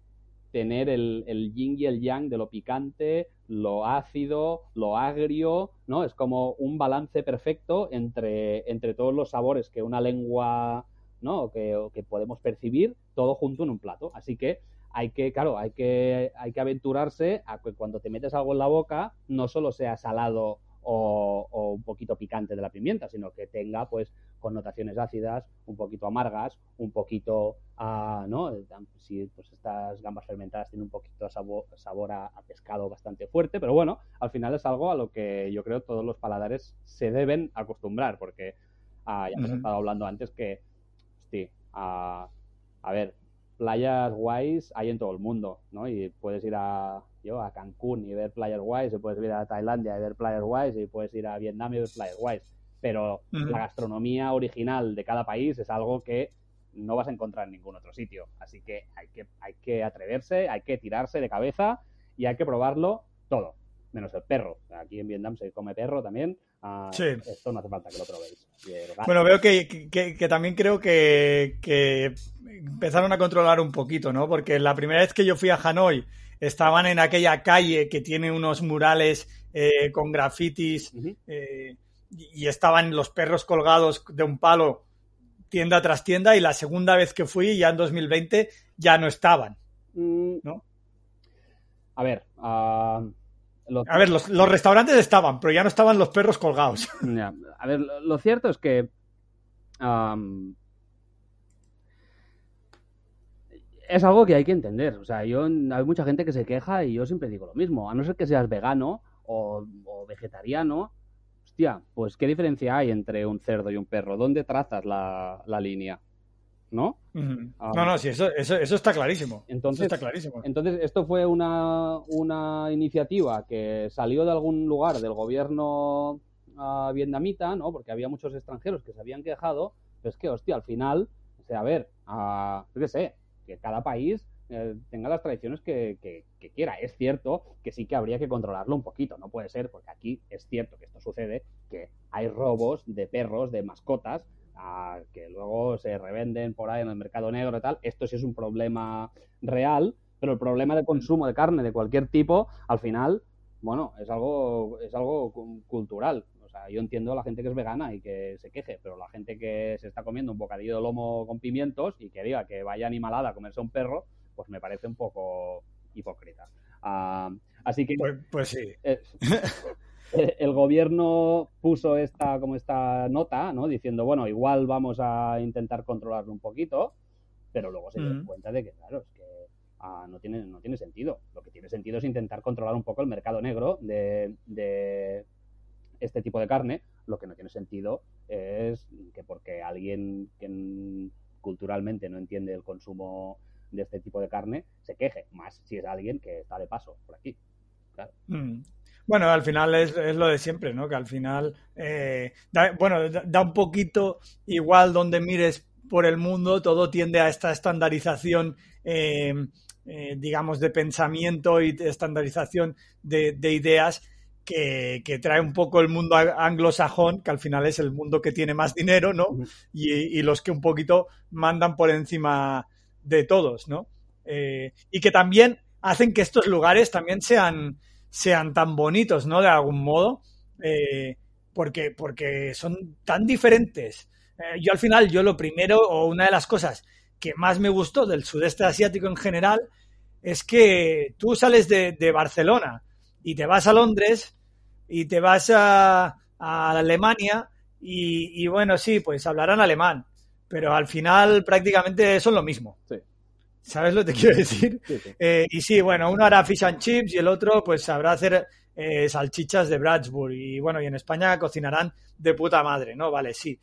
tener el, el yin y el yang de lo picante, lo ácido, lo agrio, ¿no? Es como un balance perfecto entre, entre todos los sabores que una lengua, ¿no? O que, o que podemos percibir, todo junto en un plato. Así que hay que, claro, hay que, hay que aventurarse a que cuando te metes algo en la boca, no solo sea salado o, o un poquito picante de la pimienta, sino que tenga, pues, connotaciones ácidas, un poquito amargas, un poquito, ah, ¿no? Si pues estas gambas fermentadas tienen un poquito de sabor, sabor a, a pescado bastante fuerte, pero bueno, al final es algo a lo que yo creo todos los paladares se deben acostumbrar, porque ah, ya hemos Ujú. estado hablando antes que, hosti, ah, a ver, playas guays hay en todo el mundo, ¿no? Y puedes ir a, yo, a Cancún y ver playas guays, y puedes ir a Tailandia y ver playas guays, y puedes ir a Vietnam y ver playas guays. Pero la gastronomía original de cada país es algo que no vas a encontrar en ningún otro sitio. Así que hay que, hay que atreverse, hay que tirarse de cabeza y hay que probarlo todo, menos el perro. Aquí en Vietnam se come perro también. Ah, Sí. Esto no hace falta que lo probéis. Bueno, veo que, que- que también creo que, que empezaron a controlar un poquito, ¿no? Porque la primera vez que yo fui a Hanoi estaban en aquella calle que tiene unos murales eh, con grafitis eh, y estaban los perros colgados de un palo tienda tras tienda y la segunda vez que fui, ya en 2020, ya no estaban. Mm, ¿no? A ver, ah, lo- A ver, los, los restaurantes estaban, pero ya no estaban los perros colgados. Ya, A ver, lo, lo cierto es que es algo que hay que entender. O sea, yo hay mucha gente que se queja y yo siempre digo lo mismo. A no ser que seas vegano o, o vegetariano, hostia, pues qué diferencia hay entre un cerdo y un perro. ¿Dónde trazas la, la línea? ¿No? Ah. No, no, sí, eso, eso, eso está clarísimo. Entonces- Eso está clarísimo. Entonces, esto fue una, una iniciativa que salió de algún lugar del gobierno ah, vietnamita, ¿no? Porque había muchos extranjeros que se habían quejado, pero es que, hostia, al final, o sea, a ver, yo qué sé, que cada país eh, tenga las tradiciones que, que- que quiera. Es cierto que sí que habría que controlarlo un poquito, no puede ser, porque aquí es cierto que esto sucede, que hay robos de perros, de mascotas, ah, que luego se revenden por ahí en el mercado negro y tal. Esto sí es un problema real, pero el problema de consumo de carne de cualquier tipo, al final, bueno, es algo, es algo cu- cultural. O sea, yo entiendo a la gente que es vegana y que se queje, pero la gente que se está comiendo un bocadillo de lomo con pimientos y que diga que vaya animalada a comerse un perro, pues me parece un poco hipócrita. Ah, así que Pues, pues sí. eh, el gobierno puso esta como esta nota, ¿no? Diciendo, bueno, igual vamos a intentar controlarlo un poquito, pero luego se dieron Ujú. cuenta de que, claro, es que ah, no, tiene, no tiene sentido. Lo que tiene sentido es intentar controlar un poco el mercado negro de, de este tipo de carne. Lo que no tiene sentido es que porque alguien que culturalmente no entiende el consumo de este tipo de carne se queje, más si es alguien que está de paso por aquí. Mm. Bueno, al final es, es lo de siempre, ¿no? Que al final, eh, da- bueno, da, un poquito igual donde mires por el mundo, todo tiende a esta estandarización, eh, eh, digamos, de pensamiento y de estandarización de, de ideas que, que trae un poco el mundo anglosajón, que al final es el mundo que tiene más dinero, ¿no? Y, y los que un poquito mandan por encima de todos, ¿no? Eh, y que también hacen que estos lugares también sean, sean tan bonitos, ¿no? De algún modo, eh, porque, porque son tan diferentes. Eh, yo al final, yo lo primero, o una de las cosas que más me gustó del sudeste asiático en general, es que tú sales de, de Barcelona y te vas a Londres y te vas a, a Alemania y, y bueno, sí, pues hablarán alemán, pero al final prácticamente son lo mismo. Sí. ¿Sabes lo que te quiero decir? Sí, sí. Eh, y sí, bueno, uno hará fish and chips y el otro pues sabrá hacer eh, salchichas de Bradsburg. Y bueno, y en España cocinarán de puta madre, ¿no? Vale, sí.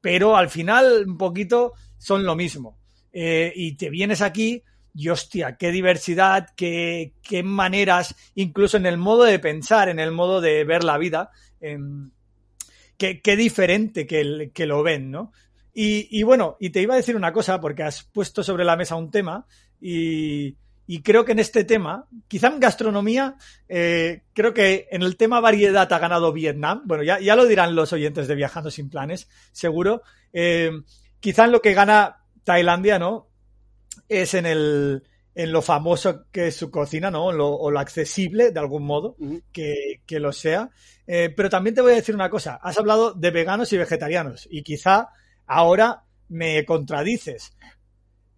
Pero al final un poquito son lo mismo. Eh, y te vienes aquí y hostia, qué diversidad, qué, qué maneras, incluso en el modo de pensar, en el modo de ver la vida, em, qué, qué diferente que, el- que lo ven, ¿no? Y, y bueno, y te iba a decir una cosa, porque has puesto sobre la mesa un tema, y, y creo que en este tema, quizá en gastronomía, eh, creo que en el tema variedad ha ganado Vietnam. Bueno, ya, ya lo dirán los oyentes de Viajando sin Planes, seguro. Eh, quizá en lo que gana Tailandia, ¿no? Es en el en lo famoso que es su cocina, ¿no? Lo- o lo accesible, de algún modo, que, que lo sea. Eh, pero también te voy a decir una cosa. Has hablado de veganos y vegetarianos y quizá ahora me contradices.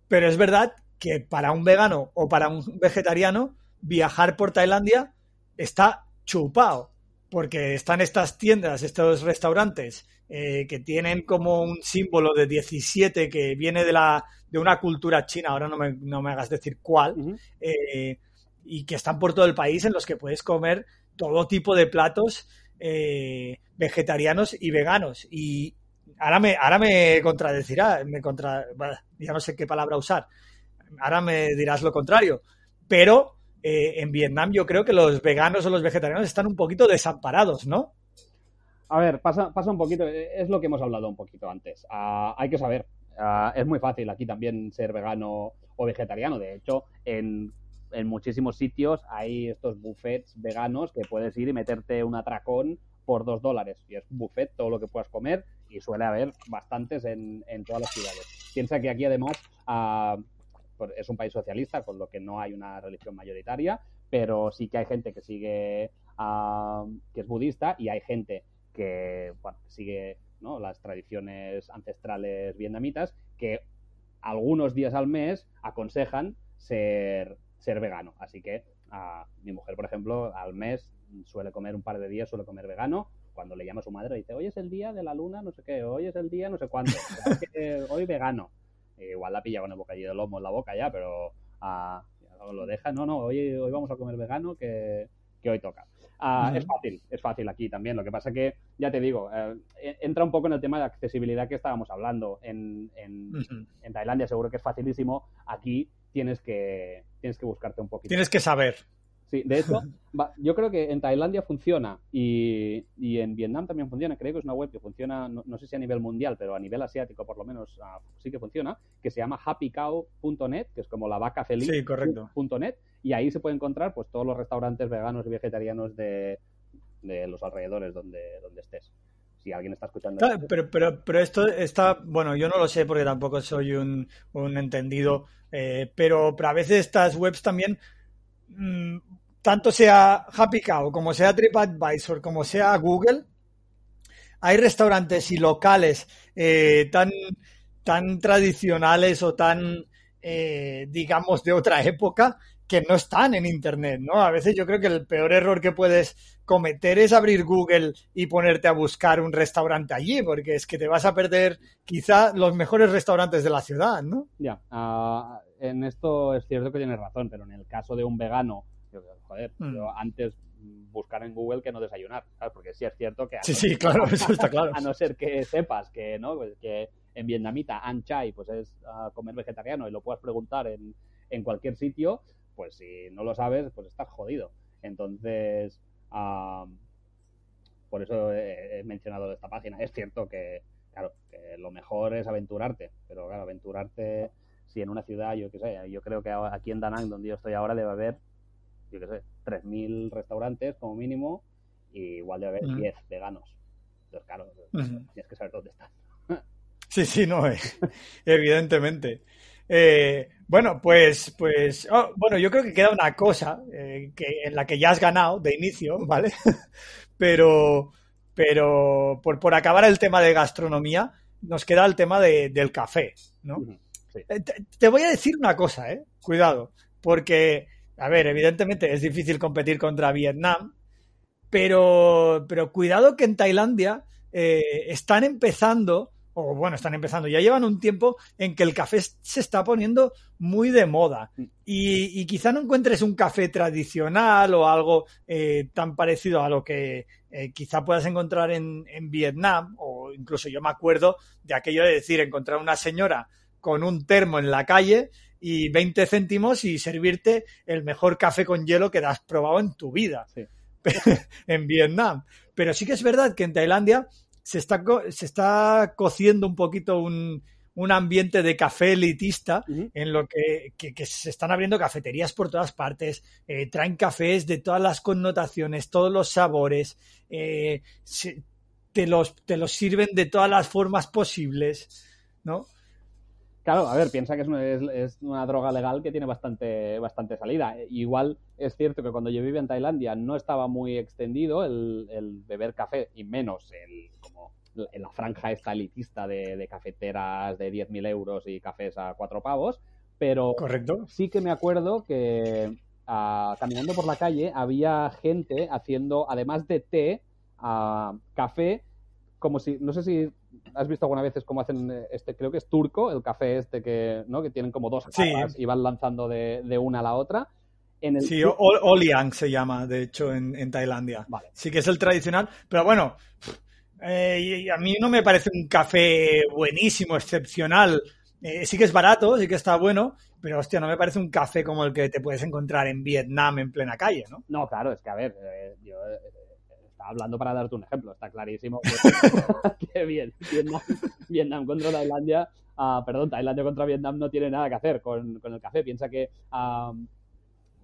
Pero es verdad que para un vegano o para un vegetariano viajar por Tailandia está chupado. Porque están estas tiendas, estos restaurantes eh, que tienen como un símbolo de 17 que viene de, la, de una cultura china, ahora no me, no me hagas decir cuál, eh, y que están por todo el país en los que puedes comer todo tipo de platos eh, vegetarianos y veganos. Y ahora me, ahora me contradecirá, me contra, ya no sé qué palabra usar. ahora me dirás lo contrario, pero eh, en Vietnam yo creo que los veganos o los vegetarianos están un poquito desamparados, ¿no? A ver, pasa, pasa un poquito, es lo que hemos hablado un poquito antes. Ah, hay que saber, ah, es muy fácil aquí también ser vegano o vegetariano. De hecho, en, en muchísimos sitios hay estos buffets veganos que puedes ir y meterte un atracón por dos dólares. Y es un buffet, todo lo que puedas comer, y suele haber bastantes en, en todas las ciudades. Piensa que aquí además ah, es un país socialista, con lo que no hay una religión mayoritaria, pero sí que hay gente que sigue, ah, que es budista, y hay gente que sigue ¿no? las tradiciones ancestrales vietnamitas, que algunos días al mes aconsejan ser, ser vegano. Así que a mi mujer, por ejemplo, al mes suele comer un par de días, suele comer vegano. Cuando le llama a su madre, dice, hoy es el día de la luna, no sé qué, hoy es el día no sé cuándo, hoy vegano. E igual la pilla con el bocadillo de lomo en la boca ya, pero ah, lo deja, no, no, hoy, hoy vamos a comer vegano que, que hoy toca. Uh, Es fácil, es fácil aquí también. Lo que pasa que, ya te digo, eh, entra un poco en el tema de accesibilidad que estábamos hablando. En, en, uh -huh. en, Tailandia seguro que es facilísimo. Aquí tienes que, tienes que buscarte un poquito. Tienes que saber. Sí, de hecho, va, yo creo que en Tailandia funciona y, y, en Vietnam también funciona. Creo que es una web que funciona, no, no sé si a nivel mundial, pero a nivel asiático por lo menos uh, sí que funciona, que se llama happycow.net, que es como la vaca feliz. Sí, correcto. .net, y ahí se puede encontrar pues todos los restaurantes veganos y vegetarianos de, de los alrededores donde, donde estés si alguien está escuchando. Claro, pero, pero, pero esto está, bueno, yo no lo sé porque tampoco soy un, un entendido, eh, pero, pero a veces estas webs también, mmm, tanto sea Happy Cow, como sea TripAdvisor, como sea Google, hay restaurantes y locales eh, tan, tan tradicionales o tan, eh, digamos, de otra época que no están en Internet, ¿no? A veces yo creo que el peor error que puedes cometer es abrir Google y ponerte a buscar un restaurante allí, porque es que te vas a perder quizá los mejores restaurantes de la ciudad, ¿no? Ya, uh, en esto es cierto que tienes razón, pero en el caso de un vegano, joder, mm. yo antes buscar en Google que no desayunar, ¿sabes? Porque sí es cierto que... Sí, sí, claro, eso está claro. A no ser que sepas que, ¿no? Pues que en vietnamita an chai pues es uh, comer vegetariano y lo puedas preguntar en, en cualquier sitio, pues si no lo sabes, pues estás jodido. Entonces, uh, por eso he, he, mencionado esta página. Es cierto que, claro, que lo mejor es aventurarte, pero claro, aventurarte, si en una ciudad, yo qué sé, yo creo que aquí en Da Nang, donde yo estoy ahora, debe haber, yo qué sé, 3.000 restaurantes como mínimo, y igual debe haber uh -huh. 10 veganos. Entonces, claro, uh -huh. tienes que saber dónde están. Sí, sí, no, eh, evidentemente. Eh, bueno, pues, pues, oh, bueno, yo creo que queda una cosa eh, que, en la que ya has ganado de inicio, ¿vale? pero, pero por, por, acabar el tema de gastronomía, nos queda el tema de, del café, ¿no? Sí. Te, te, voy a decir una cosa, ¿eh? Cuidado, porque, a ver, evidentemente es difícil competir contra Vietnam, pero, pero cuidado que en Tailandia eh, están empezando o bueno, están empezando, ya llevan un tiempo en que el café se está poniendo muy de moda. Y, quizá no encuentres un café tradicional o algo eh, tan parecido a lo que eh, quizá puedas encontrar en, en, Vietnam o incluso yo me acuerdo de aquello de decir encontrar una señora con un termo en la calle y 20 céntimos y servirte el mejor café con hielo que has probado en tu vida sí. en Vietnam. Pero sí que es verdad que en Tailandia se está, se está cociendo un poquito un, un ambiente de café elitista uh -huh. en lo que, que, que, se están abriendo cafeterías por todas partes, eh, traen cafés de todas las connotaciones, todos los sabores, eh, se, te, los, te los sirven de todas las formas posibles, ¿no? Claro, a ver, piensa que es una, es, es una, droga legal que tiene bastante, bastante salida. Igual es cierto que cuando yo vivía en Tailandia no estaba muy extendido el, el beber café y menos el, como en la franja esta elitista de, de cafeteras de 10.000 euros y cafés a cuatro pavos, pero Correcto. sí que me acuerdo que caminando por la calle había gente haciendo, además de té, uh, café, como si, no sé si has visto alguna vez cómo hacen este, creo que es turco, el café este que, ¿no? que tienen como dos capas sí. y van lanzando de, de, una a la otra. En el... Sí, Oliang se llama, de hecho, en, en Tailandia. Vale. Sí que es el tradicional, pero bueno, eh, a mí no me parece un café buenísimo, excepcional, eh, sí que es barato, sí que está bueno, pero hostia, no me parece un café como el que te puedes encontrar en Vietnam en plena calle, ¿no? No, claro, es que a ver, eh, yo eh, hablando para darte un ejemplo, está clarísimo que, que bien, Vietnam, Vietnam contra Tailandia, ah, perdón, Tailandia contra Vietnam no tiene nada que hacer con, con el café. Piensa que ah,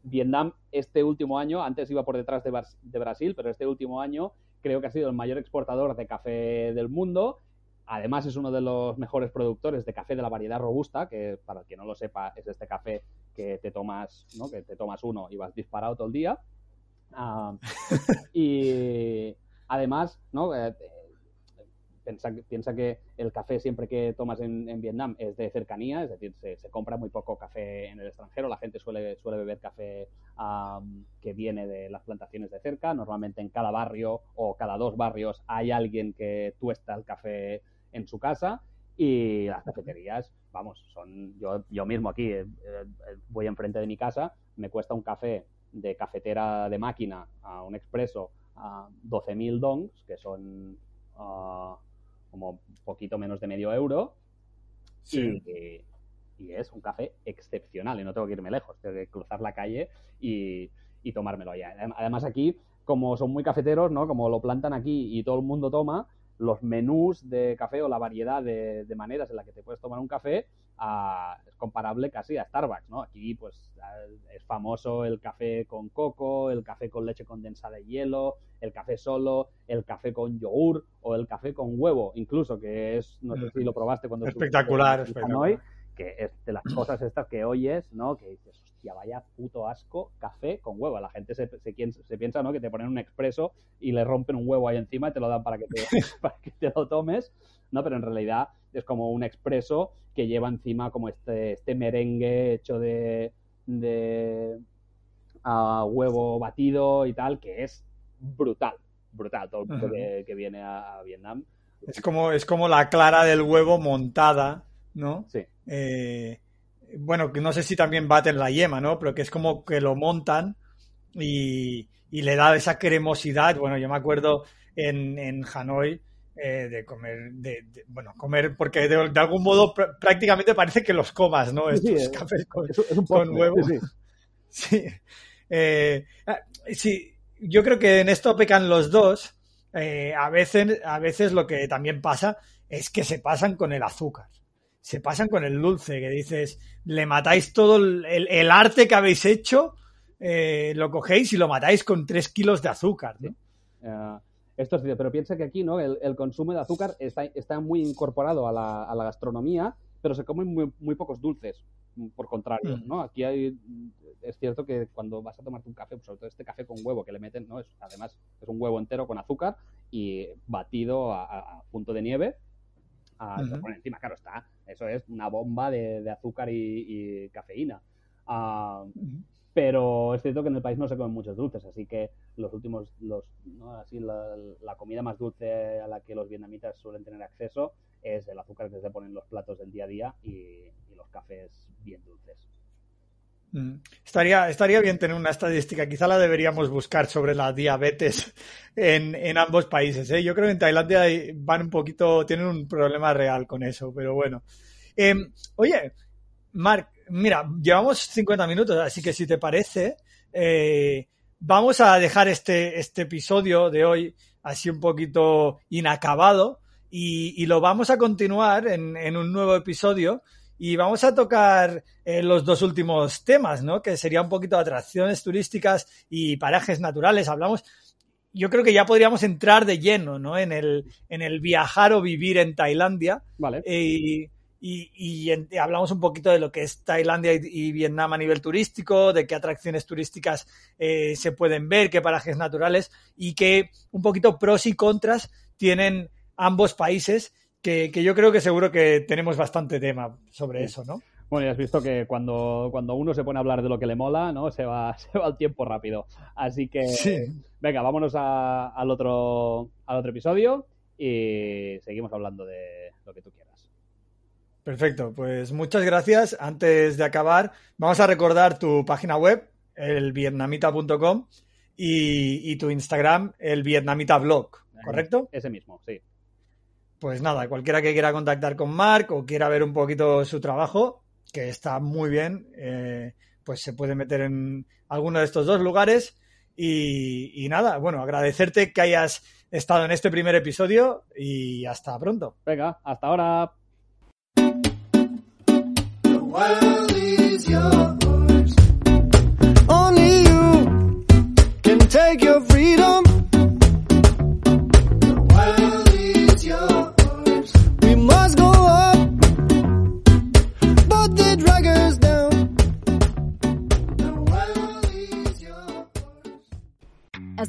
Vietnam este último año, antes iba por detrás de, de Brasil, pero este último año creo que ha sido el mayor exportador de café del mundo. Además es uno de los mejores productores de café de la variedad robusta, que para el que no lo sepa es este café que te tomas, ¿no? que te tomas uno y vas disparado todo el día. Y además, ¿no? Eh, piensa, que- piensa que el café siempre que tomas en, en Vietnam es de cercanía, es decir, se, se compra muy poco café en el extranjero, la gente suele, suele beber café am, que viene de las plantaciones de cerca, normalmente en cada barrio o cada dos barrios hay alguien que tuesta el café en su casa y las cafeterías, vamos, son yo, yo mismo aquí eh, eh, voy enfrente de mi casa, me cuesta un café de cafetera de máquina a un expreso a 12.000 dongs, que son ah, como un poquito menos de medio euro, y, y es un café excepcional y no tengo que irme lejos, tengo que cruzar la calle y, y tomármelo allá. Adem- Además aquí, como son muy cafeteros, ¿no? Como lo plantan aquí y todo el mundo toma, los menús de café o la variedad de, de maneras en la que te puedes tomar un café es comparable casi a Starbucks, ¿no? Aquí pues es famoso el café con coco, el café con leche condensada y hielo, el café solo, el café con yogur o el café con huevo, incluso, que es, no sé si lo probaste cuando estuviste Espectacular, en espectacular. Hanoi, que es de las cosas estas que oyes, ¿no? Que dices, hostia, vaya puto asco, café con huevo. La gente se, se, quien- se piensa, ¿no? Que te ponen un expreso y le rompen un huevo ahí encima y te lo dan para que te, para que te lo tomes, ¿no? Pero en realidad es como un expreso que lleva encima como este, este merengue hecho de, de huevo batido y tal, que es brutal, brutal. Todo el mundo que, que viene a, a Vietnam. Es como, es como la clara del huevo montada, ¿no? Sí. Eh, bueno, que no sé si también baten la yema, ¿no? Pero que es como que lo montan y, y le da esa cremosidad. Bueno, yo me acuerdo en, en Hanoi eh, de comer, de, de- bueno, comer, porque de, de algún modo pr- prácticamente parece que los comas, ¿no? Sí, Estos es- cafés con, Es, un con huevo. sí, sí. Sí. Eh, ah, sí, yo creo que en esto pecan los dos. Eh, a veces, a veces lo que también pasa es que se pasan con el azúcar. Se pasan con el dulce, que dices, le matáis todo el, el- el arte que habéis hecho, eh, lo cogéis y lo matáis con tres kilos de azúcar. ¿no? Eh, esto es cierto, pero piensa que aquí ¿no? el, el consumo de azúcar está, está muy incorporado a la, a la gastronomía, pero se comen muy, muy pocos dulces, por contrario. Mm. ¿no? Aquí hay, es cierto que cuando vas a tomarte un café, sobre todo este café con huevo que le meten, ¿no? es, además es un huevo entero con azúcar y batido a punto de nieve. Ah, ponen encima, claro, está. Eso es una bomba de, de azúcar y, y cafeína. Ah, pero es cierto que en el país no se comen muchos dulces, así que los últimos, los, ¿no? así la, la comida más dulce a la que los vietnamitas suelen tener acceso es el azúcar que se pone en los platos del día a día y, y los cafés bien dulces. Mm. Estaría, estaría bien tener una estadística, quizá la deberíamos buscar sobre la diabetes en, en ambos países. ¿eh? Yo creo que en Tailandia van un poquito, tienen un problema real con eso, pero bueno. Eh, oye, Marc, mira, llevamos 50 minutos, así que si te parece, eh, vamos a dejar este, este episodio de hoy así un poquito inacabado y, y lo vamos a continuar en, en un nuevo episodio y vamos a tocar eh, los dos últimos temas, ¿no? Que sería un poquito de atracciones turísticas y parajes naturales. Hablamos, yo creo que ya podríamos entrar de lleno, ¿no? En el, en el viajar o vivir en Tailandia. Vale. Eh, y, y en- y hablamos un poquito de lo que es Tailandia y, y Vietnam a nivel turístico, de qué atracciones turísticas eh, se pueden ver, qué parajes naturales y qué un poquito pros y contras tienen ambos países, que, que yo creo que seguro que tenemos bastante tema sobre Sí. eso, ¿no? Bueno, ya has visto que cuando, cuando uno se pone a hablar de lo que le mola, ¿no? Se va, se va el tiempo rápido. Así que, Sí. venga, vámonos a- al, otro, al otro episodio y seguimos hablando de lo que tú quieras. Perfecto, pues muchas gracias. Antes de acabar, vamos a recordar tu página web, el vietnamita.com, y, y tu Instagram, el vietnamita blog, ¿correcto? Ese mismo, sí. Pues nada, cualquiera que quiera contactar con Mark o quiera ver un poquito su trabajo, que está muy bien, eh, pues se puede meter en alguno de estos dos lugares. Y, y nada, bueno, agradecerte que hayas estado en este primer episodio y hasta pronto. Venga, hasta ahora.